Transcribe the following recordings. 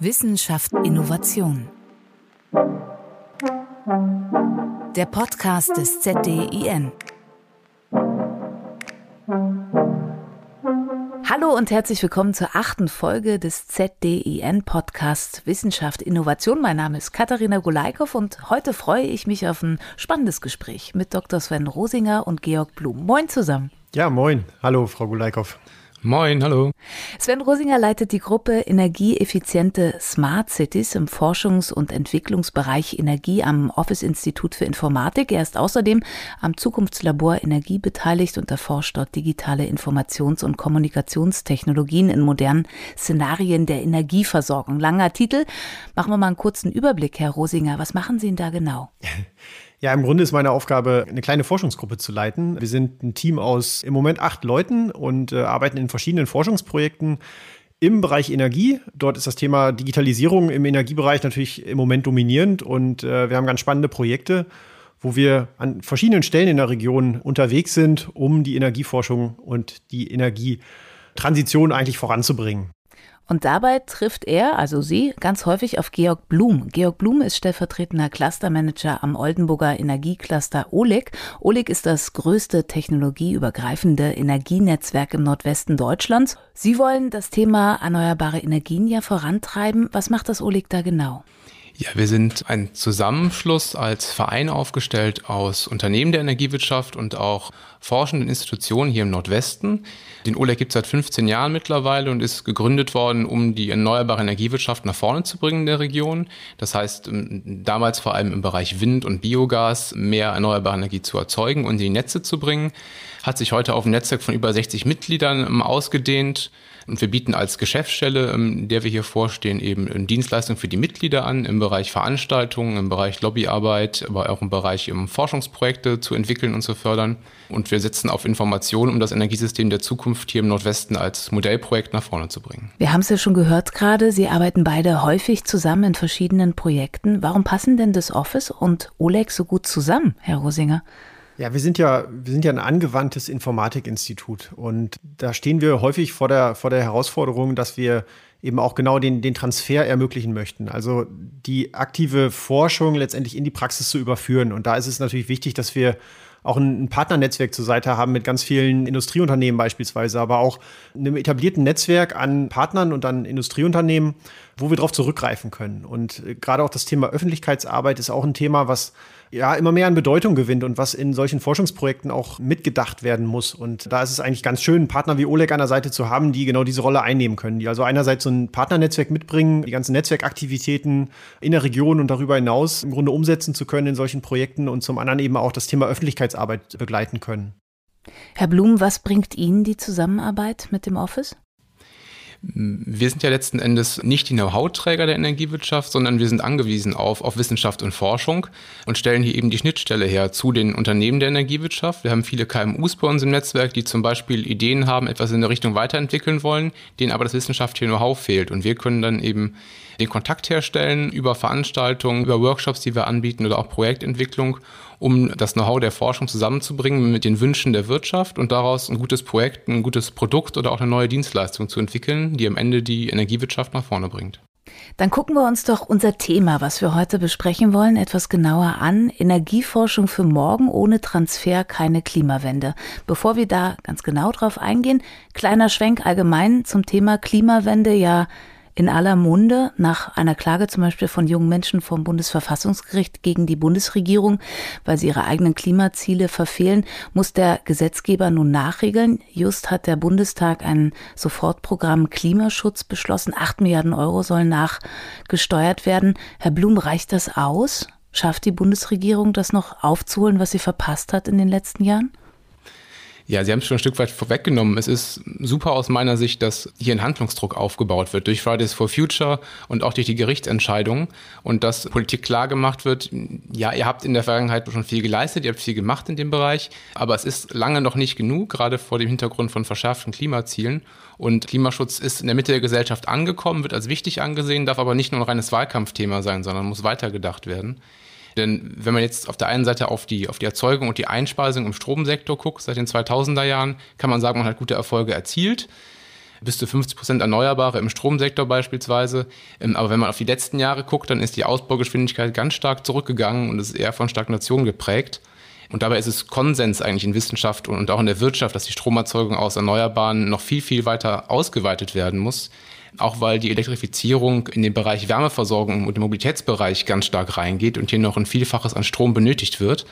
Wissenschaft Innovation. Der Podcast des ZDIN. Hallo und herzlich willkommen zur achten Folge des ZDIN Podcasts Wissenschaft Innovation. Mein Name ist Katharina Gulaikow und heute freue ich mich auf ein spannendes Gespräch mit Dr. Sven Rosinger und Georg Blum. Moin zusammen. Ja, moin. Hallo, Frau Gulaikow. Moin, hallo. Sven Rosinger leitet die Gruppe Energieeffiziente Smart Cities im Forschungs- und Entwicklungsbereich Energie am Office Institut für Informatik. Er ist außerdem am Zukunftslabor Energie beteiligt und erforscht dort digitale Informations- und Kommunikationstechnologien in modernen Szenarien der Energieversorgung. Langer Titel. Machen wir mal einen kurzen Überblick, Herr Rosinger. Was machen Sie denn da genau? Ja, im Grunde ist meine Aufgabe, eine kleine Forschungsgruppe zu leiten. Wir sind ein Team aus im Moment acht Leuten und äh, arbeiten in verschiedenen Forschungsprojekten im Bereich Energie. Dort ist das Thema Digitalisierung im Energiebereich natürlich im Moment dominierend und äh, wir haben ganz spannende Projekte, wo wir an verschiedenen Stellen in der Region unterwegs sind, um die Energieforschung und die Energietransition eigentlich voranzubringen. Und dabei trifft er, also sie, ganz häufig auf Georg Blum. Georg Blum ist stellvertretender Clustermanager am Oldenburger Energiecluster OLEG. OLEG ist das größte technologieübergreifende Energienetzwerk im Nordwesten Deutschlands. Sie wollen das Thema erneuerbare Energien ja vorantreiben. Was macht das OLEG da genau? Ja, wir sind ein Zusammenschluss als Verein aufgestellt aus Unternehmen der Energiewirtschaft und auch forschenden Institutionen hier im Nordwesten. Den OLEG gibt es seit 15 Jahren mittlerweile und ist gegründet worden, um die erneuerbare Energiewirtschaft nach vorne zu bringen in der Region. Das heißt, ähm, damals vor allem im Bereich Wind und Biogas mehr erneuerbare Energie zu erzeugen und in die Netze zu bringen. Hat sich heute auf ein Netzwerk von über 60 Mitgliedern ähm, ausgedehnt und wir bieten als Geschäftsstelle, ähm, der wir hier vorstehen, eben Dienstleistungen für die Mitglieder an im Bereich Veranstaltungen, im Bereich Lobbyarbeit, aber auch im Bereich Forschungsprojekte zu entwickeln und zu fördern. Und wir setzen auf Informationen, um das Energiesystem der Zukunft hier im Nordwesten als Modellprojekt nach vorne zu bringen. Wir haben es ja schon gehört gerade, Sie arbeiten beide häufig zusammen in verschiedenen Projekten. Warum passen denn das Office und Oleg so gut zusammen, Herr Rosinger? Ja, wir sind ja, wir sind ja ein angewandtes Informatikinstitut und da stehen wir häufig vor der, vor der Herausforderung, dass wir eben auch genau den, den Transfer ermöglichen möchten. Also die aktive Forschung letztendlich in die Praxis zu überführen. Und da ist es natürlich wichtig, dass wir auch ein, Partnernetzwerk zur Seite haben mit ganz vielen Industrieunternehmen beispielsweise, aber auch einem etablierten Netzwerk an Partnern und an Industrieunternehmen, wo wir darauf zurückgreifen können. Und äh, gerade auch das Thema Öffentlichkeitsarbeit ist auch ein Thema, was ja immer mehr an Bedeutung gewinnt und was in solchen Forschungsprojekten auch mitgedacht werden muss. Und da ist es eigentlich ganz schön, einen Partner wie Oleg an der Seite zu haben, die genau diese Rolle einnehmen können, die also einerseits so ein Partnernetzwerk mitbringen, die ganzen Netzwerkaktivitäten in der Region und darüber hinaus im Grunde umsetzen zu können in solchen Projekten und zum anderen eben auch das Thema Öffentlichkeitsarbeit begleiten können. Herr Blum, was bringt Ihnen die Zusammenarbeit mit dem Office? Wir sind ja letzten Endes nicht die Know-how-Träger der Energiewirtschaft, sondern wir sind angewiesen auf, auf Wissenschaft und Forschung und stellen hier eben die Schnittstelle her zu den Unternehmen der Energiewirtschaft. Wir haben viele KMUs bei uns im Netzwerk, die zum Beispiel Ideen haben, etwas in der Richtung weiterentwickeln wollen, denen aber das wissenschaftliche Know-how fehlt. Und wir können dann eben den Kontakt herstellen über Veranstaltungen, über Workshops, die wir anbieten oder auch Projektentwicklung um das Know-how der Forschung zusammenzubringen mit den Wünschen der Wirtschaft und daraus ein gutes Projekt, ein gutes Produkt oder auch eine neue Dienstleistung zu entwickeln, die am Ende die Energiewirtschaft nach vorne bringt. Dann gucken wir uns doch unser Thema, was wir heute besprechen wollen, etwas genauer an. Energieforschung für morgen ohne Transfer, keine Klimawende. Bevor wir da ganz genau drauf eingehen, kleiner Schwenk allgemein zum Thema Klimawende. Ja, in aller Munde nach einer Klage zum Beispiel von jungen Menschen vom Bundesverfassungsgericht gegen die Bundesregierung, weil sie ihre eigenen Klimaziele verfehlen, muss der Gesetzgeber nun nachregeln. Just hat der Bundestag ein Sofortprogramm Klimaschutz beschlossen. Acht Milliarden Euro sollen nachgesteuert werden. Herr Blum, reicht das aus? Schafft die Bundesregierung das noch aufzuholen, was sie verpasst hat in den letzten Jahren? Ja, Sie haben es schon ein Stück weit vorweggenommen. Es ist super aus meiner Sicht, dass hier ein Handlungsdruck aufgebaut wird durch Fridays for Future und auch durch die Gerichtsentscheidungen und dass Politik klar gemacht wird, ja, ihr habt in der Vergangenheit schon viel geleistet, ihr habt viel gemacht in dem Bereich, aber es ist lange noch nicht genug, gerade vor dem Hintergrund von verschärften Klimazielen. Und Klimaschutz ist in der Mitte der Gesellschaft angekommen, wird als wichtig angesehen, darf aber nicht nur ein reines Wahlkampfthema sein, sondern muss weitergedacht werden. Denn wenn man jetzt auf der einen Seite auf die, auf die Erzeugung und die Einspeisung im Stromsektor guckt, seit den 2000er Jahren, kann man sagen, man hat gute Erfolge erzielt. bis zu 50 Prozent Erneuerbare im Stromsektor beispielsweise. Ähm, aber wenn man auf die letzten Jahre guckt, dann ist die Ausbaugeschwindigkeit ganz stark zurückgegangen und ist eher von Stagnation geprägt. Und dabei ist es Konsens eigentlich in Wissenschaft und auch in der Wirtschaft, dass die Stromerzeugung aus Erneuerbaren noch viel, viel weiter ausgeweitet werden muss. Auch weil die Elektrifizierung in den Bereich Wärmeversorgung und im Mobilitätsbereich ganz stark reingeht und hier noch ein Vielfaches an Strom benötigt wird.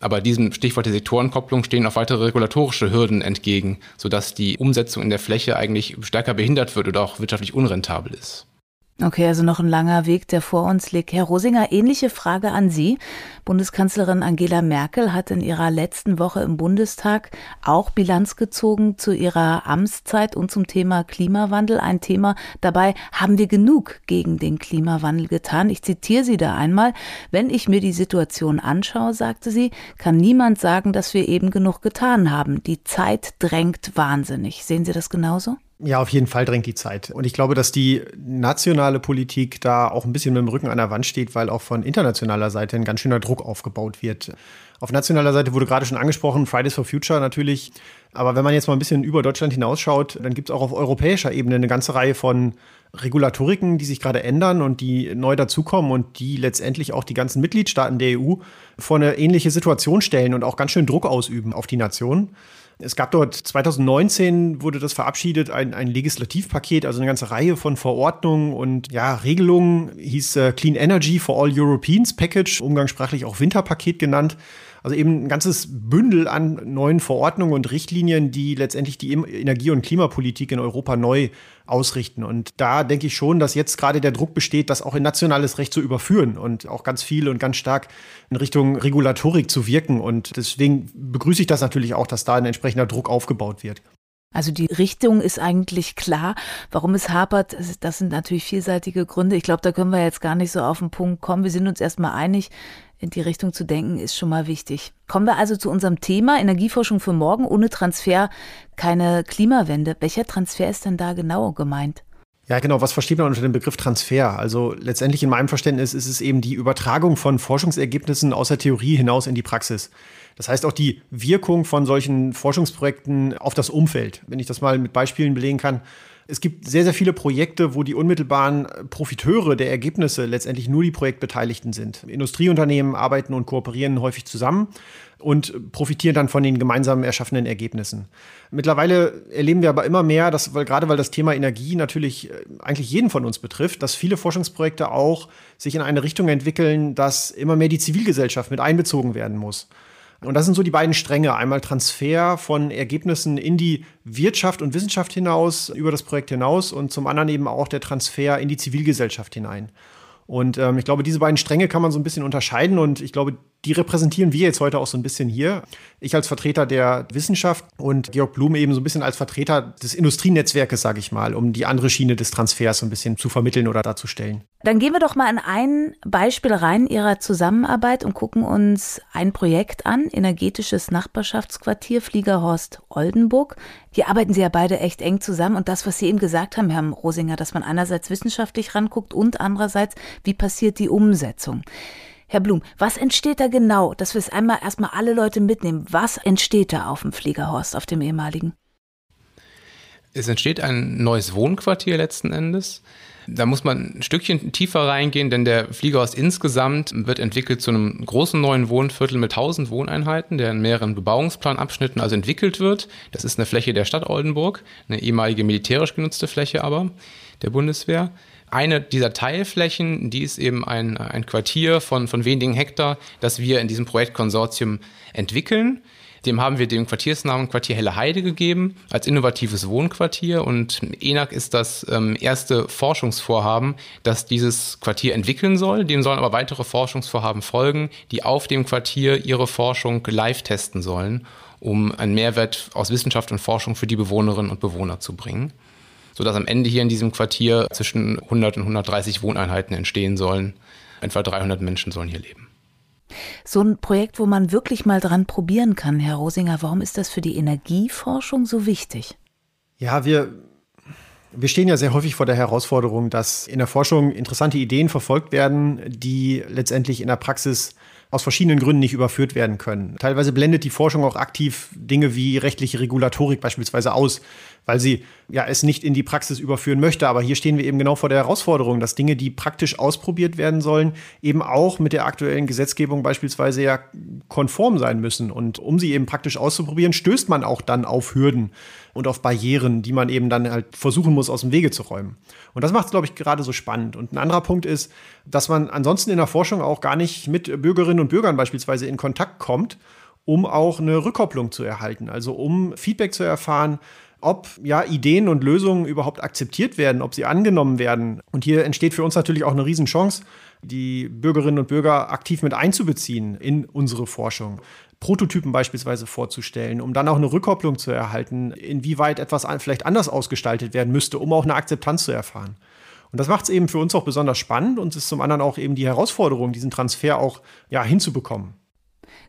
Aber diesem Stichwort der Sektorenkopplung stehen auch weitere regulatorische Hürden entgegen, sodass die Umsetzung in der Fläche eigentlich stärker behindert wird oder auch wirtschaftlich unrentabel ist. Okay, also noch ein langer Weg, der vor uns liegt. Herr Rosinger, ähnliche Frage an Sie. Bundeskanzlerin Angela Merkel hat in ihrer letzten Woche im Bundestag auch Bilanz gezogen zu ihrer Amtszeit und zum Thema Klimawandel. Ein Thema dabei haben wir genug gegen den Klimawandel getan. Ich zitiere sie da einmal. Wenn ich mir die Situation anschaue, sagte sie, kann niemand sagen, dass wir eben genug getan haben. Die Zeit drängt wahnsinnig. Sehen Sie das genauso? Ja, auf jeden Fall drängt die Zeit. Und ich glaube, dass die nationale Politik da auch ein bisschen mit dem Rücken an der Wand steht, weil auch von internationaler Seite ein ganz schöner Druck aufgebaut wird. Auf nationaler Seite wurde gerade schon angesprochen, Fridays for Future natürlich. Aber wenn man jetzt mal ein bisschen über Deutschland hinausschaut, dann gibt es auch auf europäischer Ebene eine ganze Reihe von Regulatoriken, die sich gerade ändern und die neu dazukommen und die letztendlich auch die ganzen Mitgliedstaaten der EU vor eine ähnliche Situation stellen und auch ganz schön Druck ausüben auf die Nation. Es gab dort 2019 wurde das verabschiedet, ein, ein Legislativpaket, also eine ganze Reihe von Verordnungen und ja, Regelungen, hieß äh, Clean Energy for All Europeans Package, umgangssprachlich auch Winterpaket genannt. Also eben ein ganzes Bündel an neuen Verordnungen und Richtlinien, die letztendlich die Energie- und Klimapolitik in Europa neu ausrichten. Und da denke ich schon, dass jetzt gerade der Druck besteht, das auch in nationales Recht zu überführen und auch ganz viel und ganz stark in Richtung Regulatorik zu wirken. Und deswegen begrüße ich das natürlich auch, dass da ein entsprechender Druck aufgebaut wird. Also die Richtung ist eigentlich klar. Warum es hapert, das sind natürlich vielseitige Gründe. Ich glaube, da können wir jetzt gar nicht so auf den Punkt kommen. Wir sind uns erstmal einig, in die Richtung zu denken, ist schon mal wichtig. Kommen wir also zu unserem Thema Energieforschung für morgen. Ohne Transfer keine Klimawende. Welcher Transfer ist denn da genau gemeint? Ja, genau. Was versteht man unter dem Begriff Transfer? Also letztendlich in meinem Verständnis ist es eben die Übertragung von Forschungsergebnissen aus der Theorie hinaus in die Praxis. Das heißt auch die Wirkung von solchen Forschungsprojekten auf das Umfeld. Wenn ich das mal mit Beispielen belegen kann, es gibt sehr, sehr viele Projekte, wo die unmittelbaren Profiteure der Ergebnisse letztendlich nur die Projektbeteiligten sind. Industrieunternehmen arbeiten und kooperieren häufig zusammen und profitieren dann von den gemeinsam erschaffenen Ergebnissen. Mittlerweile erleben wir aber immer mehr, dass, weil, gerade weil das Thema Energie natürlich äh, eigentlich jeden von uns betrifft, dass viele Forschungsprojekte auch sich in eine Richtung entwickeln, dass immer mehr die Zivilgesellschaft mit einbezogen werden muss. Und das sind so die beiden Stränge. Einmal Transfer von Ergebnissen in die Wirtschaft und Wissenschaft hinaus, über das Projekt hinaus und zum anderen eben auch der Transfer in die Zivilgesellschaft hinein. Und ähm, ich glaube, diese beiden Stränge kann man so ein bisschen unterscheiden und ich glaube, die repräsentieren wir jetzt heute auch so ein bisschen hier. Ich als Vertreter der Wissenschaft und Georg Blum eben so ein bisschen als Vertreter des Industrienetzwerkes, sage ich mal, um die andere Schiene des Transfers so ein bisschen zu vermitteln oder darzustellen. Dann gehen wir doch mal in ein Beispiel rein Ihrer Zusammenarbeit und gucken uns ein Projekt an, energetisches Nachbarschaftsquartier Fliegerhorst Oldenburg. Hier arbeiten Sie ja beide echt eng zusammen und das, was Sie eben gesagt haben, Herr Rosinger, dass man einerseits wissenschaftlich ranguckt und andererseits, wie passiert die Umsetzung. Herr Blum, was entsteht da genau, dass wir es einmal erstmal alle Leute mitnehmen? Was entsteht da auf dem Fliegerhorst, auf dem ehemaligen? Es entsteht ein neues Wohnquartier letzten Endes. Da muss man ein Stückchen tiefer reingehen, denn der Fliegerhorst insgesamt wird entwickelt zu einem großen neuen Wohnviertel mit 1000 Wohneinheiten, der in mehreren Bebauungsplanabschnitten also entwickelt wird. Das ist eine Fläche der Stadt Oldenburg, eine ehemalige militärisch genutzte Fläche aber der Bundeswehr eine dieser Teilflächen, die ist eben ein, ein Quartier von, von wenigen Hektar, das wir in diesem Projektkonsortium entwickeln. Dem haben wir den Quartiersnamen Quartier Helle Heide gegeben, als innovatives Wohnquartier. Und ENAC ist das ähm, erste Forschungsvorhaben, das dieses Quartier entwickeln soll. Dem sollen aber weitere Forschungsvorhaben folgen, die auf dem Quartier ihre Forschung live testen sollen, um einen Mehrwert aus Wissenschaft und Forschung für die Bewohnerinnen und Bewohner zu bringen sodass am Ende hier in diesem Quartier zwischen 100 und 130 Wohneinheiten entstehen sollen. Etwa 300 Menschen sollen hier leben. So ein Projekt, wo man wirklich mal dran probieren kann, Herr Rosinger, warum ist das für die Energieforschung so wichtig? Ja, wir, wir stehen ja sehr häufig vor der Herausforderung, dass in der Forschung interessante Ideen verfolgt werden, die letztendlich in der Praxis aus verschiedenen Gründen nicht überführt werden können. Teilweise blendet die Forschung auch aktiv Dinge wie rechtliche Regulatorik beispielsweise aus, weil sie ja es nicht in die Praxis überführen möchte. Aber hier stehen wir eben genau vor der Herausforderung, dass Dinge, die praktisch ausprobiert werden sollen, eben auch mit der aktuellen Gesetzgebung beispielsweise ja konform sein müssen. Und um sie eben praktisch auszuprobieren, stößt man auch dann auf Hürden und auf Barrieren, die man eben dann halt versuchen muss, aus dem Wege zu räumen. Und das macht es, glaube ich, gerade so spannend. Und ein anderer Punkt ist, dass man ansonsten in der Forschung auch gar nicht mit Bürgerinnen und Bürgern beispielsweise in Kontakt kommt, um auch eine Rückkopplung zu erhalten, also um Feedback zu erfahren, ob ja Ideen und Lösungen überhaupt akzeptiert werden, ob sie angenommen werden. Und hier entsteht für uns natürlich auch eine Riesenchance, die Bürgerinnen und Bürger aktiv mit einzubeziehen in unsere Forschung. Prototypen beispielsweise vorzustellen, um dann auch eine Rückkopplung zu erhalten, inwieweit etwas vielleicht anders ausgestaltet werden müsste, um auch eine Akzeptanz zu erfahren. Und das macht es eben für uns auch besonders spannend und ist zum anderen auch eben die Herausforderung, diesen Transfer auch ja, hinzubekommen.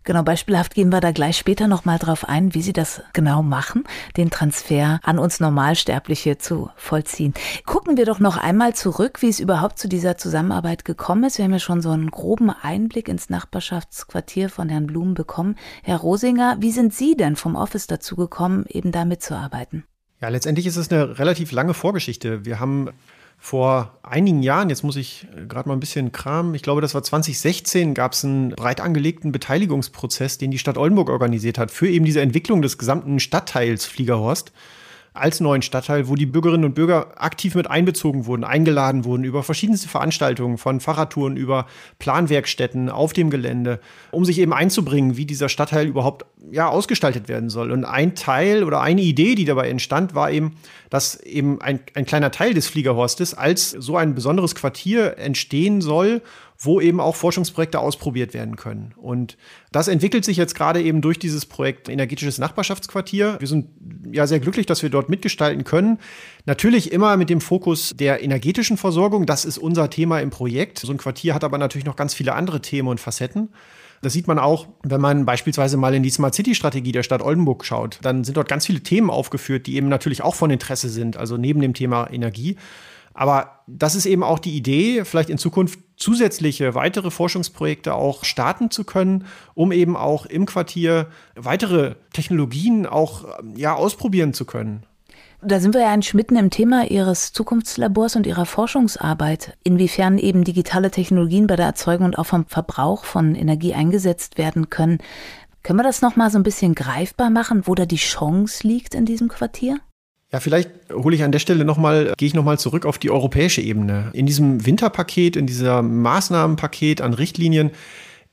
Genau, beispielhaft gehen wir da gleich später nochmal drauf ein, wie Sie das genau machen, den Transfer an uns Normalsterbliche zu vollziehen. Gucken wir doch noch einmal zurück, wie es überhaupt zu dieser Zusammenarbeit gekommen ist. Wir haben ja schon so einen groben Einblick ins Nachbarschaftsquartier von Herrn Blum bekommen. Herr Rosinger, wie sind Sie denn vom Office dazu gekommen, eben da mitzuarbeiten? Ja, letztendlich ist es eine relativ lange Vorgeschichte. Wir haben vor einigen Jahren, jetzt muss ich äh, gerade mal ein bisschen kramen, ich glaube, das war 2016, gab es einen breit angelegten Beteiligungsprozess, den die Stadt Oldenburg organisiert hat, für eben diese Entwicklung des gesamten Stadtteils Fliegerhorst als neuen Stadtteil, wo die Bürgerinnen und Bürger aktiv mit einbezogen wurden, eingeladen wurden über verschiedenste Veranstaltungen, von Fahrradtouren über Planwerkstätten auf dem Gelände, um sich eben einzubringen, wie dieser Stadtteil überhaupt ja, ausgestaltet werden soll. Und ein Teil oder eine Idee, die dabei entstand, war eben, dass eben ein, ein kleiner Teil des Fliegerhorstes als so ein besonderes Quartier entstehen soll wo eben auch Forschungsprojekte ausprobiert werden können. Und das entwickelt sich jetzt gerade eben durch dieses Projekt Energetisches Nachbarschaftsquartier. Wir sind ja sehr glücklich, dass wir dort mitgestalten können. Natürlich immer mit dem Fokus der energetischen Versorgung. Das ist unser Thema im Projekt. So ein Quartier hat aber natürlich noch ganz viele andere Themen und Facetten. Das sieht man auch, wenn man beispielsweise mal in die Smart City Strategie der Stadt Oldenburg schaut. Dann sind dort ganz viele Themen aufgeführt, die eben natürlich auch von Interesse sind, also neben dem Thema Energie. Aber das ist eben auch die Idee, vielleicht in Zukunft zusätzliche weitere Forschungsprojekte auch starten zu können, um eben auch im Quartier weitere Technologien auch ja, ausprobieren zu können. Da sind wir ja eigentlich mitten im Thema Ihres Zukunftslabors und Ihrer Forschungsarbeit, inwiefern eben digitale Technologien bei der Erzeugung und auch vom Verbrauch von Energie eingesetzt werden können. Können wir das nochmal so ein bisschen greifbar machen, wo da die Chance liegt in diesem Quartier? Ja, vielleicht hole ich an der Stelle nochmal, gehe ich nochmal zurück auf die europäische Ebene. In diesem Winterpaket, in dieser Maßnahmenpaket an Richtlinien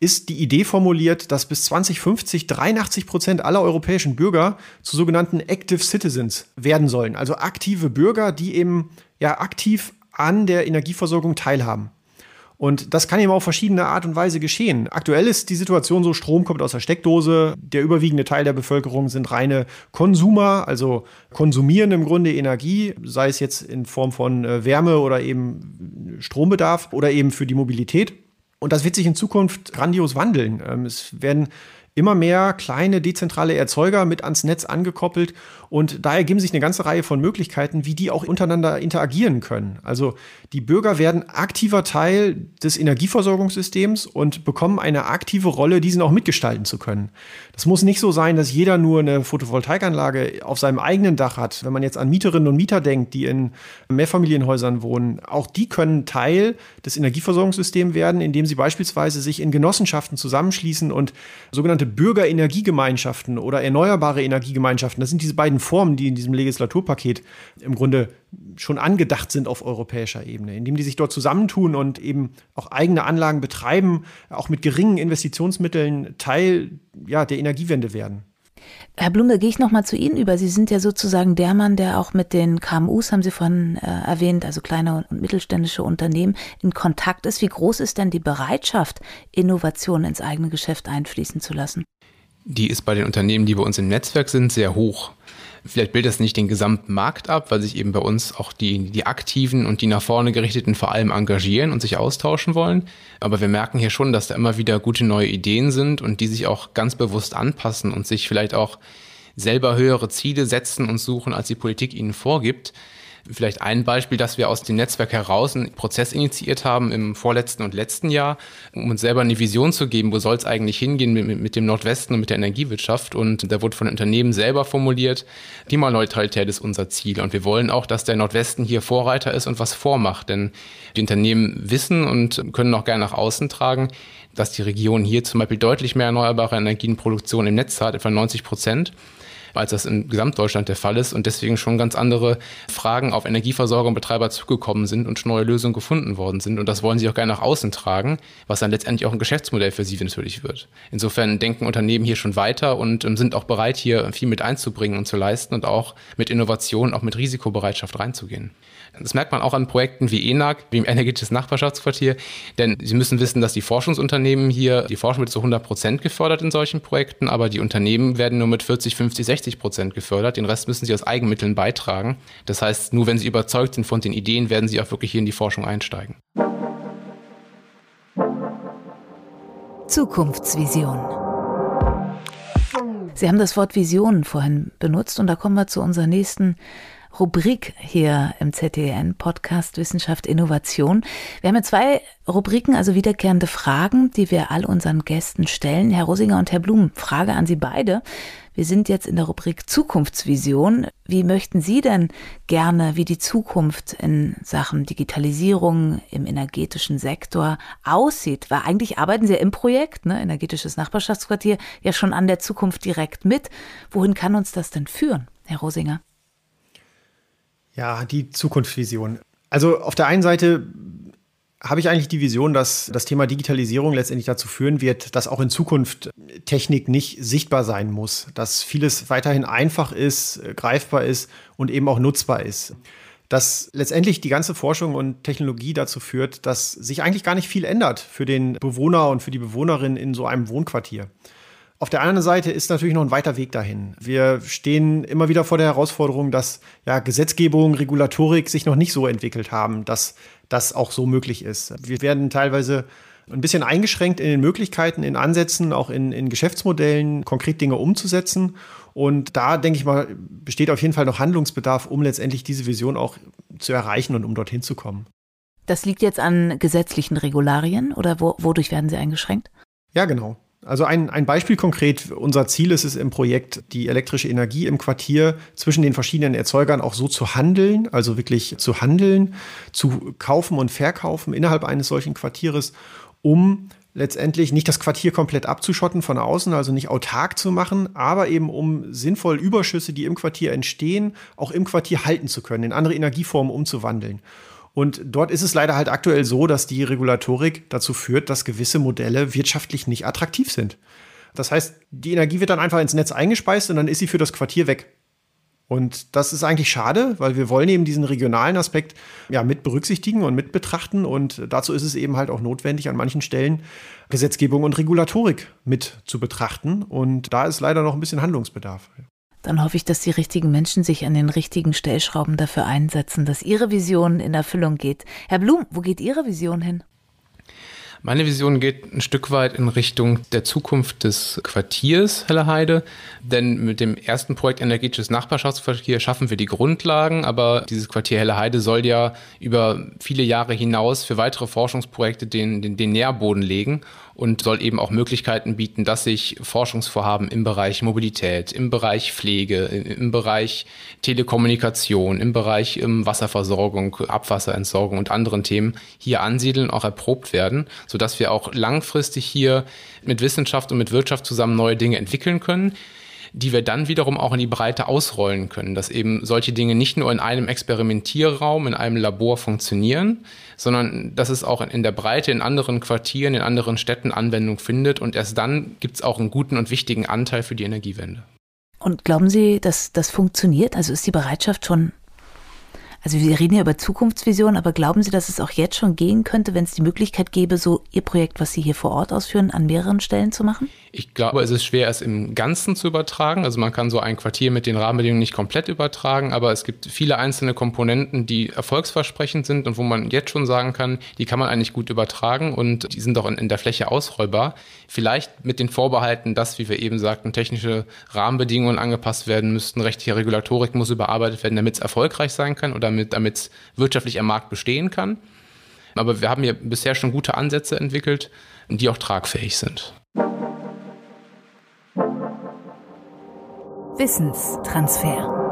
ist die Idee formuliert, dass bis 2050 83 Prozent aller europäischen Bürger zu sogenannten Active Citizens werden sollen. Also aktive Bürger, die eben ja aktiv an der Energieversorgung teilhaben. Und das kann eben auf verschiedene Art und Weise geschehen. Aktuell ist die Situation so, Strom kommt aus der Steckdose. Der überwiegende Teil der Bevölkerung sind reine Konsumer, also konsumieren im Grunde Energie, sei es jetzt in Form von äh, Wärme oder eben Strombedarf oder eben für die Mobilität. Und das wird sich in Zukunft grandios wandeln. Ähm, es werden immer mehr kleine dezentrale Erzeuger mit ans Netz angekoppelt und da ergeben sich eine ganze Reihe von Möglichkeiten, wie die auch untereinander interagieren können. Also die Bürger werden aktiver Teil des Energieversorgungssystems und bekommen eine aktive Rolle, diesen auch mitgestalten zu können. Das muss nicht so sein, dass jeder nur eine Photovoltaikanlage auf seinem eigenen Dach hat. Wenn man jetzt an Mieterinnen und Mieter denkt, die in Mehrfamilienhäusern wohnen, auch die können Teil des Energieversorgungssystems werden, indem sie beispielsweise sich in Genossenschaften zusammenschließen und sogenannte Bürgerenergiegemeinschaften oder erneuerbare Energiegemeinschaften, das sind diese beiden Formen, die in diesem Legislaturpaket im Grunde schon angedacht sind auf europäischer Ebene, indem die sich dort zusammentun und eben auch eigene Anlagen betreiben, auch mit geringen Investitionsmitteln Teil ja, der Energiewende werden. Herr Blum, da gehe ich nochmal zu Ihnen über. Sie sind ja sozusagen der Mann, der auch mit den KMUs, haben Sie vorhin äh, erwähnt, also kleine und mittelständische Unternehmen, in Kontakt ist. Wie groß ist denn die Bereitschaft, Innovationen ins eigene Geschäft einfließen zu lassen? Die ist bei den Unternehmen, die bei uns im Netzwerk sind, sehr hoch. Vielleicht bildet das nicht den gesamten Markt ab, weil sich eben bei uns auch die, die Aktiven und die nach vorne gerichteten vor allem engagieren und sich austauschen wollen. Aber wir merken hier schon, dass da immer wieder gute neue Ideen sind und die sich auch ganz bewusst anpassen und sich vielleicht auch selber höhere Ziele setzen und suchen, als die Politik ihnen vorgibt. Vielleicht ein Beispiel, dass wir aus dem Netzwerk heraus einen Prozess initiiert haben im vorletzten und letzten Jahr, um uns selber eine Vision zu geben, wo soll es eigentlich hingehen mit, mit, dem Nordwesten und mit der Energiewirtschaft. Und da wurde von den Unternehmen selber formuliert, Klimaneutralität ist unser Ziel. Und wir wollen auch, dass der Nordwesten hier Vorreiter ist und was vormacht. Denn die Unternehmen wissen und können auch gerne nach außen tragen, dass die Region hier zum Beispiel deutlich mehr erneuerbare Energienproduktion im Netz hat, etwa 90 Prozent als das in Gesamtdeutschland der Fall ist und deswegen schon ganz andere Fragen auf Energieversorger und Betreiber zugekommen sind und schon neue Lösungen gefunden worden sind. Und das wollen sie auch gerne nach außen tragen, was dann letztendlich auch ein Geschäftsmodell für sie natürlich wird. Insofern denken Unternehmen hier schon weiter und ähm, sind auch bereit, hier viel mit einzubringen und zu leisten und auch mit Innovation, auch mit Risikobereitschaft reinzugehen. Das merkt man auch an Projekten wie ENAG, wie im Energetisches Nachbarschaftsquartier. Denn Sie müssen wissen, dass die Forschungsunternehmen hier, die Forschung wird zu 100 Prozent gefördert in solchen Projekten, aber die Unternehmen werden nur mit 40, 50, 60 Prozent gefördert. Den Rest müssen sie aus Eigenmitteln beitragen. Das heißt, nur wenn sie überzeugt sind von den Ideen, werden sie auch wirklich hier in die Forschung einsteigen. Zukunftsvision. Sie haben das Wort Vision vorhin benutzt und da kommen wir zu unserer nächsten Rubrik hier im ZDN Podcast Wissenschaft Innovation. Wir haben ja zwei Rubriken, also wiederkehrende Fragen, die wir all unseren Gästen stellen. Herr Rosinger und Herr Blum, Frage an Sie beide. Wir sind jetzt in der Rubrik Zukunftsvision. Wie möchten Sie denn gerne, wie die Zukunft in Sachen Digitalisierung im energetischen Sektor aussieht? Weil eigentlich arbeiten Sie ja im Projekt, ne, energetisches Nachbarschaftsquartier, ja schon an der Zukunft direkt mit. Wohin kann uns das denn führen, Herr Rosinger? Ja, die Zukunftsvision. Also auf der einen Seite habe ich eigentlich die Vision, dass das Thema Digitalisierung letztendlich dazu führen wird, dass auch in Zukunft Technik nicht sichtbar sein muss, dass vieles weiterhin einfach ist, greifbar ist und eben auch nutzbar ist. Dass letztendlich die ganze Forschung und Technologie dazu führt, dass sich eigentlich gar nicht viel ändert für den Bewohner und für die Bewohnerin in so einem Wohnquartier. Auf der anderen Seite ist natürlich noch ein weiter Weg dahin. Wir stehen immer wieder vor der Herausforderung, dass ja, Gesetzgebung, Regulatorik sich noch nicht so entwickelt haben, dass das auch so möglich ist. Wir werden teilweise ein bisschen eingeschränkt in den Möglichkeiten, in Ansätzen, auch in, in Geschäftsmodellen, konkret Dinge umzusetzen. Und da, denke ich mal, besteht auf jeden Fall noch Handlungsbedarf, um letztendlich diese Vision auch zu erreichen und um dorthin zu kommen. Das liegt jetzt an gesetzlichen Regularien oder wo, wodurch werden sie eingeschränkt? Ja, genau. Also ein, ein Beispiel konkret, unser Ziel ist es im Projekt, die elektrische Energie im Quartier zwischen den verschiedenen Erzeugern auch so zu handeln, also wirklich zu handeln, zu kaufen und verkaufen innerhalb eines solchen Quartieres, um letztendlich nicht das Quartier komplett abzuschotten von außen, also nicht autark zu machen, aber eben um sinnvoll Überschüsse, die im Quartier entstehen, auch im Quartier halten zu können, in andere Energieformen umzuwandeln. Und dort ist es leider halt aktuell so, dass die Regulatorik dazu führt, dass gewisse Modelle wirtschaftlich nicht attraktiv sind. Das heißt, die Energie wird dann einfach ins Netz eingespeist und dann ist sie für das Quartier weg. Und das ist eigentlich schade, weil wir wollen eben diesen regionalen Aspekt ja mit berücksichtigen und mit betrachten. Und dazu ist es eben halt auch notwendig, an manchen Stellen Gesetzgebung und Regulatorik mit zu betrachten. Und da ist leider noch ein bisschen Handlungsbedarf. Dann hoffe ich, dass die richtigen Menschen sich an den richtigen Stellschrauben dafür einsetzen, dass Ihre Vision in Erfüllung geht. Herr Blum, wo geht Ihre Vision hin? Meine Vision geht ein Stück weit in Richtung der Zukunft des Quartiers Helleheide. Denn mit dem ersten Projekt Energetisches Nachbarschaftsquartier schaffen wir die Grundlagen, aber dieses Quartier Helleheide soll ja über viele Jahre hinaus für weitere Forschungsprojekte den, den, den Nährboden legen und soll eben auch Möglichkeiten bieten, dass sich Forschungsvorhaben im Bereich Mobilität, im Bereich Pflege, im Bereich Telekommunikation, im Bereich ähm, Wasserversorgung, Abwasserentsorgung und anderen Themen hier ansiedeln, auch erprobt werden, sodass wir auch langfristig hier mit Wissenschaft und mit Wirtschaft zusammen neue Dinge entwickeln können die wir dann wiederum auch in die Breite ausrollen können, dass eben solche Dinge nicht nur in einem Experimentierraum, in einem Labor funktionieren, sondern dass es auch in der Breite in anderen Quartieren, in anderen Städten Anwendung findet und erst dann gibt es auch einen guten und wichtigen Anteil für die Energiewende. Und glauben Sie, dass das funktioniert? Also ist die Bereitschaft schon also wir reden ja über Zukunftsvisionen, aber glauben Sie, dass es auch jetzt schon gehen könnte, wenn es die Möglichkeit gäbe, so Ihr Projekt, was Sie hier vor Ort ausführen, an mehreren Stellen zu machen? Ich glaube, es ist schwer, es im Ganzen zu übertragen. Also man kann so ein Quartier mit den Rahmenbedingungen nicht komplett übertragen, aber es gibt viele einzelne Komponenten, die erfolgsversprechend sind und wo man jetzt schon sagen kann, die kann man eigentlich gut übertragen und die sind auch in, in der Fläche ausrollbar. Vielleicht mit den Vorbehalten, dass, wie wir eben sagten, technische Rahmenbedingungen angepasst werden müssten, rechtliche Regulatorik muss überarbeitet werden, damit es erfolgreich sein kann oder damit es wirtschaftlich am Markt bestehen kann. Aber wir haben hier bisher schon gute Ansätze entwickelt, die auch tragfähig sind. Wissenstransfer.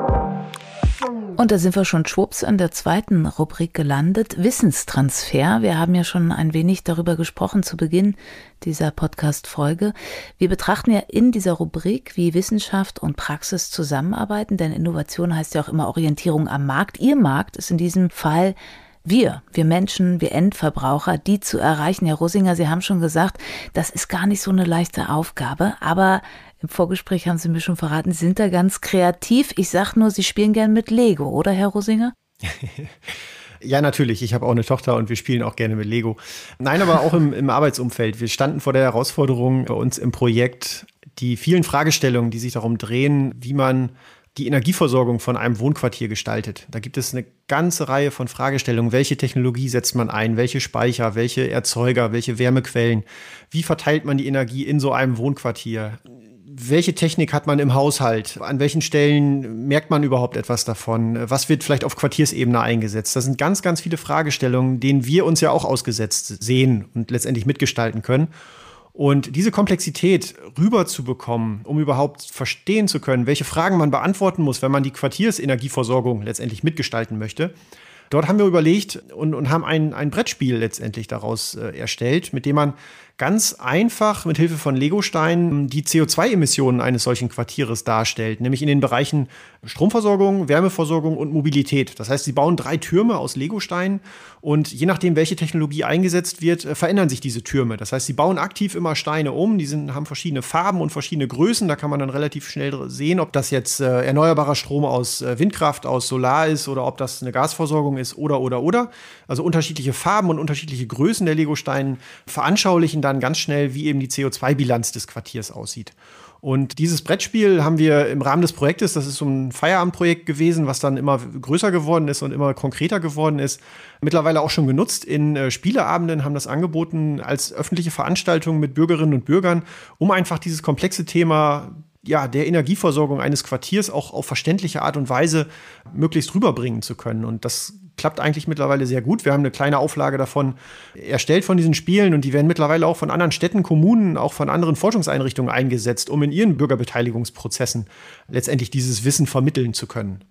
Und da sind wir schon schwupps in der zweiten Rubrik gelandet, Wissenstransfer. Wir haben ja schon ein wenig darüber gesprochen zu Beginn dieser Podcast-Folge. Wir betrachten ja in dieser Rubrik, wie Wissenschaft und Praxis zusammenarbeiten, denn Innovation heißt ja auch immer Orientierung am Markt. Ihr Markt ist in diesem Fall wir, wir Menschen, wir Endverbraucher, die zu erreichen. Herr Rosinger, Sie haben schon gesagt, das ist gar nicht so eine leichte Aufgabe, aber im Vorgespräch haben Sie mir schon verraten, Sie sind da ganz kreativ. Ich sag nur, Sie spielen gern mit Lego, oder Herr Rosinger? Ja, natürlich. Ich habe auch eine Tochter und wir spielen auch gerne mit Lego. Nein, aber auch im, im, Arbeitsumfeld. Wir standen vor der Herausforderung bei uns im Projekt, die vielen Fragestellungen, die sich darum drehen, wie man die Energieversorgung von einem Wohnquartier gestaltet. Da gibt es eine ganze Reihe von Fragestellungen. Welche Technologie setzt man ein? Welche Speicher? Welche Erzeuger? Welche Wärmequellen? Wie verteilt man die Energie in so einem Wohnquartier? Welche Technik hat man im Haushalt? An welchen Stellen merkt man überhaupt etwas davon? Was wird vielleicht auf Quartiersebene eingesetzt? Das sind ganz, ganz viele Fragestellungen, denen wir uns ja auch ausgesetzt sehen und letztendlich mitgestalten können. Und diese Komplexität rüberzubekommen, um überhaupt verstehen zu können, welche Fragen man beantworten muss, wenn man die Quartiersenergieversorgung letztendlich mitgestalten möchte, Dort haben wir überlegt und, und haben ein, ein Brettspiel letztendlich daraus äh, erstellt, mit dem man ganz einfach mit Hilfe von Legosteinen die CO2-Emissionen eines solchen Quartieres darstellt, nämlich in den Bereichen Stromversorgung, Wärmeversorgung und Mobilität. Das heißt, sie bauen drei Türme aus Legosteinen und je nachdem, welche Technologie eingesetzt wird, äh, verändern sich diese Türme. Das heißt, sie bauen aktiv immer Steine um, die sind, haben verschiedene Farben und verschiedene Größen. Da kann man dann relativ schnell sehen, ob das jetzt äh, erneuerbarer Strom aus äh, Windkraft, aus Solar ist oder ob das eine Gasversorgung ist oder oder oder. Also unterschiedliche Farben und unterschiedliche Größen der Legosteine veranschaulichen dann ganz schnell, wie eben die CO2-Bilanz des Quartiers aussieht. Und dieses Brettspiel haben wir im Rahmen des Projektes, das ist so ein Feierabendprojekt gewesen, was dann immer größer geworden ist und immer konkreter geworden ist, mittlerweile auch schon genutzt. In äh, Spieleabenden haben das angeboten als öffentliche Veranstaltung mit Bürgerinnen und Bürgern, um einfach dieses komplexe Thema ja, der Energieversorgung eines Quartiers auch auf verständliche Art und Weise möglichst rüberbringen zu können. Und das klappt eigentlich mittlerweile sehr gut. Wir haben eine kleine Auflage davon erstellt von diesen Spielen und die werden mittlerweile auch von anderen Städten, Kommunen, auch von anderen Forschungseinrichtungen eingesetzt, um in ihren Bürgerbeteiligungsprozessen letztendlich dieses Wissen vermitteln zu können.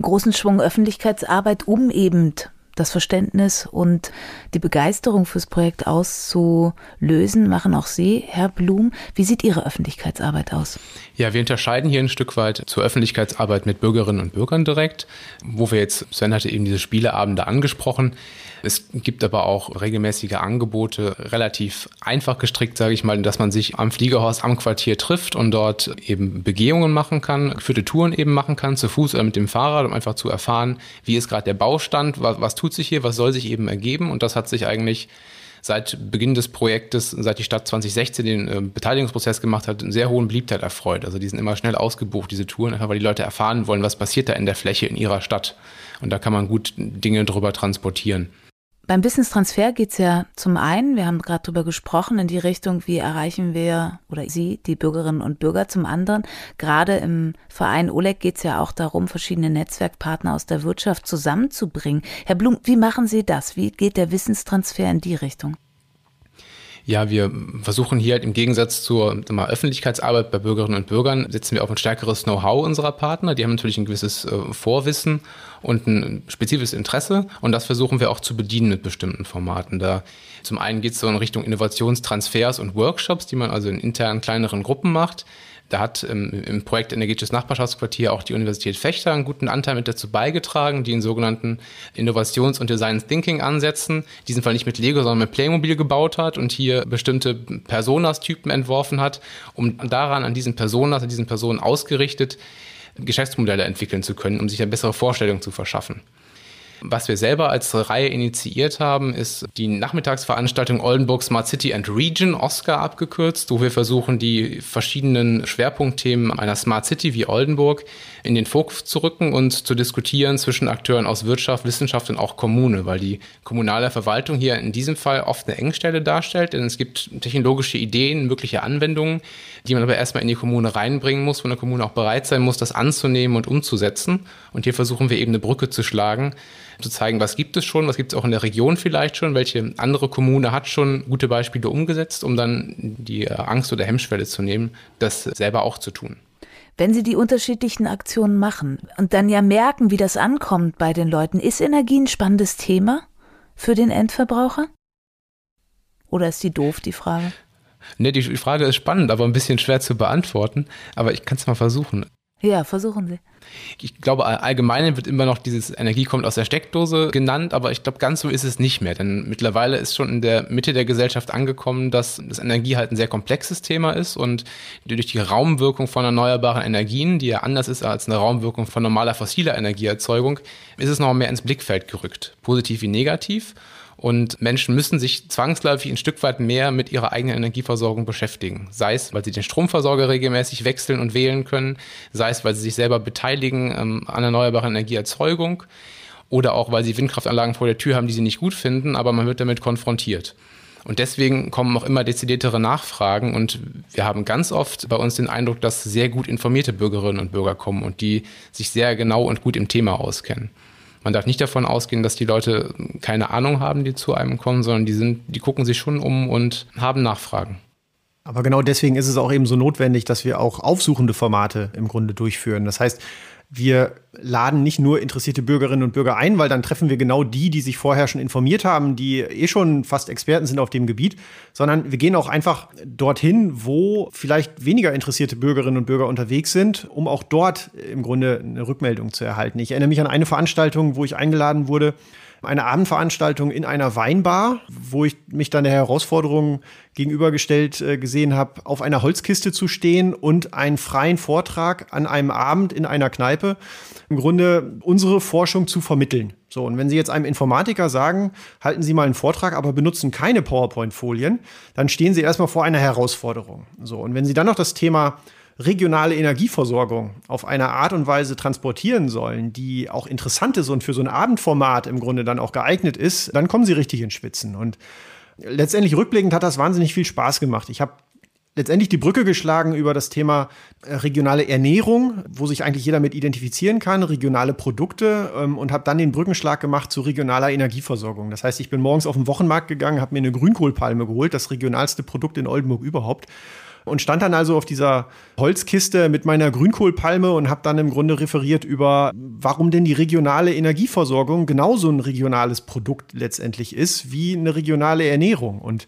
großen Schwung Öffentlichkeitsarbeit, um eben das Verständnis und die Begeisterung fürs Projekt auszulösen, machen auch Sie, Herr Blum. Wie sieht Ihre Öffentlichkeitsarbeit aus? Ja, wir unterscheiden hier ein Stück weit zur Öffentlichkeitsarbeit mit Bürgerinnen und Bürgern direkt, wo wir jetzt, Sven hatte eben diese Spieleabende angesprochen. Es gibt aber auch regelmäßige Angebote, relativ einfach gestrickt, sage ich mal, dass man sich am Fliegerhorst am Quartier trifft und dort eben Begehungen machen kann, geführte Touren eben machen kann, zu Fuß oder mit dem Fahrrad, um einfach zu erfahren, wie ist gerade der Baustand, was, was tut sich hier, was soll sich eben ergeben. Und das hat sich eigentlich seit Beginn des Projektes, seit die Stadt 2016 den äh, Beteiligungsprozess gemacht hat, einen sehr hohen Beliebtheit erfreut. Also die sind immer schnell ausgebucht, diese Touren, einfach weil die Leute erfahren wollen, was passiert da in der Fläche in ihrer Stadt. Und da kann man gut Dinge drüber transportieren. Beim Wissenstransfer geht es ja zum einen, wir haben gerade darüber gesprochen, in die Richtung, wie erreichen wir oder Sie, die Bürgerinnen und Bürger, zum anderen. Gerade im Verein Oleg geht es ja auch darum, verschiedene Netzwerkpartner aus der Wirtschaft zusammenzubringen. Herr Blum, wie machen Sie das? Wie geht der Wissenstransfer in die Richtung? Ja, wir versuchen hier halt im Gegensatz zur mal, Öffentlichkeitsarbeit bei Bürgerinnen und Bürgern, setzen wir auf ein stärkeres Know-how unserer Partner. Die haben natürlich ein gewisses äh, Vorwissen und ein spezifisches Interesse und das versuchen wir auch zu bedienen mit bestimmten Formaten. Da zum einen geht es so in Richtung Innovationstransfers und Workshops, die man also in internen kleineren Gruppen macht. Da hat ähm, im Projekt Energetisches Nachbarschaftsquartier auch die Universität Fechter einen guten Anteil mit dazu beigetragen, die in sogenannten Innovations- und Design Thinking Ansätzen, diesen Fall nicht mit Lego, sondern mit Playmobil gebaut hat und hier bestimmte Personas-Typen entworfen hat, um daran an diesen Personas, an diesen Personen ausgerichtet Geschäftsmodelle entwickeln zu können, um sich eine bessere Vorstellung zu verschaffen. Was wir selber als Reihe initiiert haben, ist die Nachmittagsveranstaltung Oldenburg Smart City and Region, Oscar abgekürzt, wo wir versuchen, die verschiedenen Schwerpunktthemen einer Smart City wie Oldenburg in den Fokus zu rücken und zu diskutieren zwischen Akteuren aus Wirtschaft, Wissenschaft und auch Kommune, weil die kommunale Verwaltung hier in diesem Fall oft eine Engstelle darstellt, denn es gibt technologische Ideen, mögliche Anwendungen, die man aber erstmal in die Kommune reinbringen muss, wo eine Kommune auch bereit sein muss, das anzunehmen und umzusetzen. Und hier versuchen wir eben eine Brücke zu schlagen, zu zeigen, was gibt es schon, was gibt es auch in der Region vielleicht schon, welche andere Kommune hat schon gute Beispiele umgesetzt, um dann die Angst oder Hemmschwelle zu nehmen, das selber auch zu tun wenn Sie die unterschiedlichen Aktionen machen und dann ja merken, wie das ankommt bei den Leuten, ist Energie ein spannendes Thema für den Endverbraucher? Oder ist die doof, die Frage? Nee, die Frage ist spannend, aber ein bisschen schwer zu beantworten. Aber ich kann es mal versuchen. Ja, versuchen Sie. Ich glaube, allgemein wird immer noch dieses Energie kommt aus der Steckdose genannt, aber ich glaube, ganz so ist es nicht mehr. Denn mittlerweile ist schon in der Mitte der Gesellschaft angekommen, dass das Energie halt ein sehr komplexes Thema ist und durch die Raumwirkung von erneuerbaren Energien, die ja anders ist als eine Raumwirkung von normaler fossiler Energieerzeugung, ist es noch mehr ins Blickfeld gerückt. Positiv wie negativ. Und Menschen müssen sich zwangsläufig ein Stück weit mehr mit ihrer eigenen Energieversorgung beschäftigen. Sei es, weil sie den Stromversorger regelmäßig wechseln und wählen können, sei es, weil sie sich selber beteiligen ähm, an erneuerbarer Energieerzeugung oder auch, weil sie Windkraftanlagen vor der Tür haben, die sie nicht gut finden, aber man wird damit konfrontiert. Und deswegen kommen auch immer dezidiertere Nachfragen und wir haben ganz oft bei uns den Eindruck, dass sehr gut informierte Bürgerinnen und Bürger kommen und die sich sehr genau und gut im Thema auskennen. Man darf nicht davon ausgehen, dass die Leute keine Ahnung haben, die zu einem kommen, sondern die sind, die gucken sich schon um und haben Nachfragen. Aber genau deswegen ist es auch eben so notwendig, dass wir auch aufsuchende Formate im Grunde durchführen. Das heißt, wir laden nicht nur interessierte Bürgerinnen und Bürger ein, weil dann treffen wir genau die, die sich vorher schon informiert haben, die eh schon fast Experten sind auf dem Gebiet, sondern wir gehen auch einfach dorthin, wo vielleicht weniger interessierte Bürgerinnen und Bürger unterwegs sind, um auch dort im Grunde eine Rückmeldung zu erhalten. Ich erinnere mich an eine Veranstaltung, wo ich eingeladen wurde, eine Abendveranstaltung in einer Weinbar, wo ich mich dann der Herausforderung gegenübergestellt äh, gesehen habe, auf einer Holzkiste zu stehen und einen freien Vortrag an einem Abend in einer Kneipe im Grunde unsere Forschung zu vermitteln. So, und wenn Sie jetzt einem Informatiker sagen, halten Sie mal einen Vortrag, aber benutzen keine PowerPoint-Folien, dann stehen Sie erstmal vor einer Herausforderung. So, und wenn Sie dann noch das Thema regionale Energieversorgung auf eine Art und Weise transportieren sollen, die auch interessant ist und für so ein Abendformat im Grunde dann auch geeignet ist, dann kommen sie richtig ins Schwitzen. Und letztendlich rückblickend hat das wahnsinnig viel Spaß gemacht. Ich habe letztendlich die Brücke geschlagen über das Thema äh, regionale Ernährung, wo sich eigentlich jeder mit identifizieren kann, regionale Produkte ähm, und habe dann den Brückenschlag gemacht zu regionaler Energieversorgung. Das heißt, ich bin morgens auf den Wochenmarkt gegangen, habe mir eine Grünkohlpalme geholt, das regionalste Produkt in Oldenburg überhaupt und stand dann also auf dieser Holzkiste mit meiner Grünkohlpalme und habe dann im Grunde referiert über, warum denn die regionale Energieversorgung genauso ein regionales Produkt letztendlich ist wie eine regionale Ernährung. Und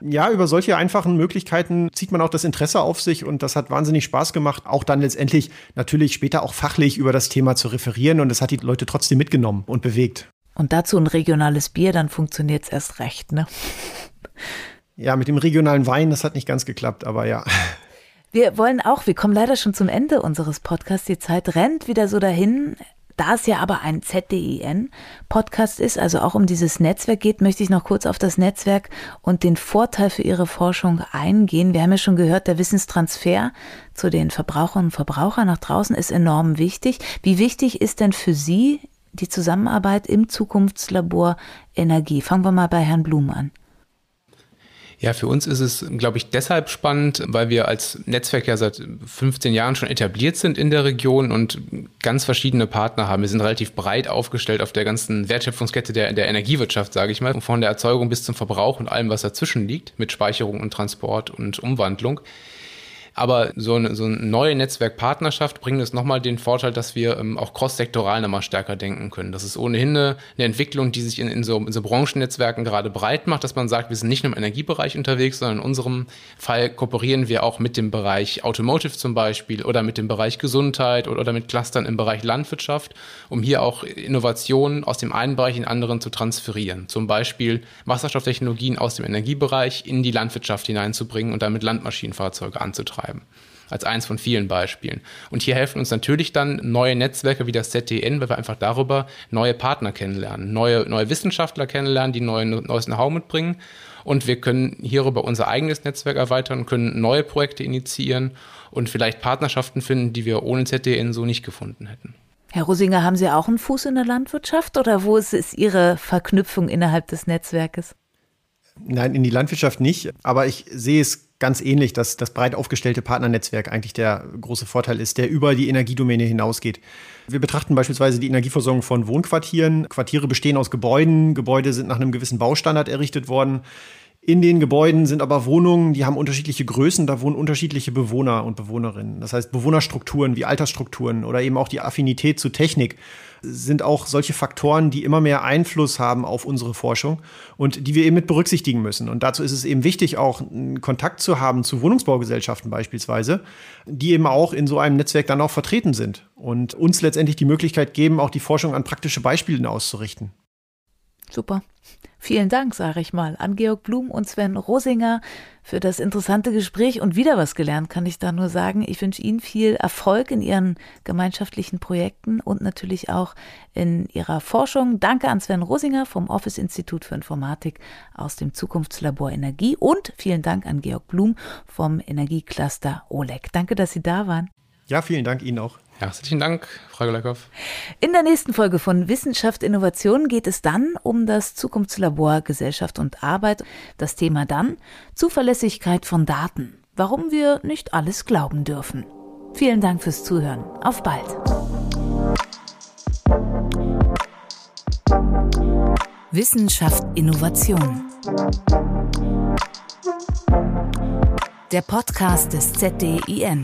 ja, über solche einfachen Möglichkeiten zieht man auch das Interesse auf sich und das hat wahnsinnig Spaß gemacht, auch dann letztendlich natürlich später auch fachlich über das Thema zu referieren und das hat die Leute trotzdem mitgenommen und bewegt. Und dazu ein regionales Bier, dann funktioniert es erst recht, ne? Ja, mit dem regionalen Wein, das hat nicht ganz geklappt, aber ja. Wir wollen auch, wir kommen leider schon zum Ende unseres Podcasts. Die Zeit rennt wieder so dahin. Da es ja aber ein ZDIN-Podcast ist, also auch um dieses Netzwerk geht, möchte ich noch kurz auf das Netzwerk und den Vorteil für Ihre Forschung eingehen. Wir haben ja schon gehört, der Wissenstransfer zu den Verbraucherinnen und Verbrauchern nach draußen ist enorm wichtig. Wie wichtig ist denn für Sie die Zusammenarbeit im Zukunftslabor Energie? Fangen wir mal bei Herrn Blum an. Ja, für uns ist es, glaube ich, deshalb spannend, weil wir als Netzwerk ja seit 15 Jahren schon etabliert sind in der Region und ganz verschiedene Partner haben. Wir sind relativ breit aufgestellt auf der ganzen Wertschöpfungskette der, der Energiewirtschaft, sage ich mal, von der Erzeugung bis zum Verbrauch und allem, was dazwischen liegt, mit Speicherung und Transport und Umwandlung. Aber so eine, so eine neue Netzwerkpartnerschaft bringt es nochmal den Vorteil, dass wir ähm, auch cross-sektoral nochmal stärker denken können. Das ist ohnehin eine, eine Entwicklung, die sich in, in, so, in so Branchennetzwerken gerade breit macht, dass man sagt, wir sind nicht nur im Energiebereich unterwegs, sondern in unserem Fall kooperieren wir auch mit dem Bereich Automotive zum Beispiel oder mit dem Bereich Gesundheit oder, oder mit Clustern im Bereich Landwirtschaft, um hier auch Innovationen aus dem einen Bereich in den anderen zu transferieren. Zum Beispiel Wasserstofftechnologien aus dem Energiebereich in die Landwirtschaft hineinzubringen und damit Landmaschinenfahrzeuge anzutreiben betreiben. als eins von vielen Beispielen. Und hier helfen uns natürlich dann neue Netzwerke wie das ZDN, weil wir einfach darüber neue Partner kennenlernen, neue, neue Wissenschaftler kennenlernen, die neue, neues Know-how mitbringen. Und wir können hierüber unser eigenes Netzwerk erweitern, können neue Projekte initiieren und vielleicht Partnerschaften finden, die wir ohne ZDN so nicht gefunden hätten. Herr Rosinger, haben Sie auch einen Fuß in der Landwirtschaft oder wo ist, ist Ihre Verknüpfung innerhalb des Netzwerkes? Nein, in die Landwirtschaft nicht, aber ich sehe es ganz ähnlich, dass das breit aufgestellte Partnernetzwerk eigentlich der große Vorteil ist, der über die Energiedomäne hinausgeht. Wir betrachten beispielsweise die Energieversorgung von Wohnquartieren. Quartiere bestehen aus Gebäuden. Gebäude sind nach einem gewissen Baustandard errichtet worden. In den Gebäuden sind aber Wohnungen, die haben unterschiedliche Größen, da wohnen unterschiedliche Bewohner und Bewohnerinnen. Das heißt, Bewohnerstrukturen wie Altersstrukturen oder eben auch die Affinität zu Technik sind auch solche Faktoren, die immer mehr Einfluss haben auf unsere Forschung und die wir eben mit berücksichtigen müssen. Und dazu ist es eben wichtig, auch einen Kontakt zu haben zu Wohnungsbaugesellschaften beispielsweise, die eben auch in so einem Netzwerk dann auch vertreten sind und uns letztendlich die Möglichkeit geben, auch die Forschung an praktische Beispielen auszurichten. Super. Vielen Dank, sage ich mal, an Georg Blum und Sven Rosinger für das interessante Gespräch und wieder was gelernt, kann ich da nur sagen. Ich wünsche Ihnen viel Erfolg in Ihren gemeinschaftlichen Projekten und natürlich auch in Ihrer Forschung. Danke an Sven Rosinger vom Office Institut für Informatik aus dem Zukunftslabor Energie und vielen Dank an Georg Blum vom Energiecluster OLEG. Danke, dass Sie da waren. Ja, vielen Dank Ihnen auch. Herzlichen Dank, Frau Golakow. In der nächsten Folge von Wissenschaft Innovation geht es dann um das Zukunftslabor Gesellschaft und Arbeit. Das Thema dann Zuverlässigkeit von Daten. Warum wir nicht alles glauben dürfen. Vielen Dank fürs Zuhören. Auf bald. Wissenschaft Innovation. Der Podcast des ZDIN.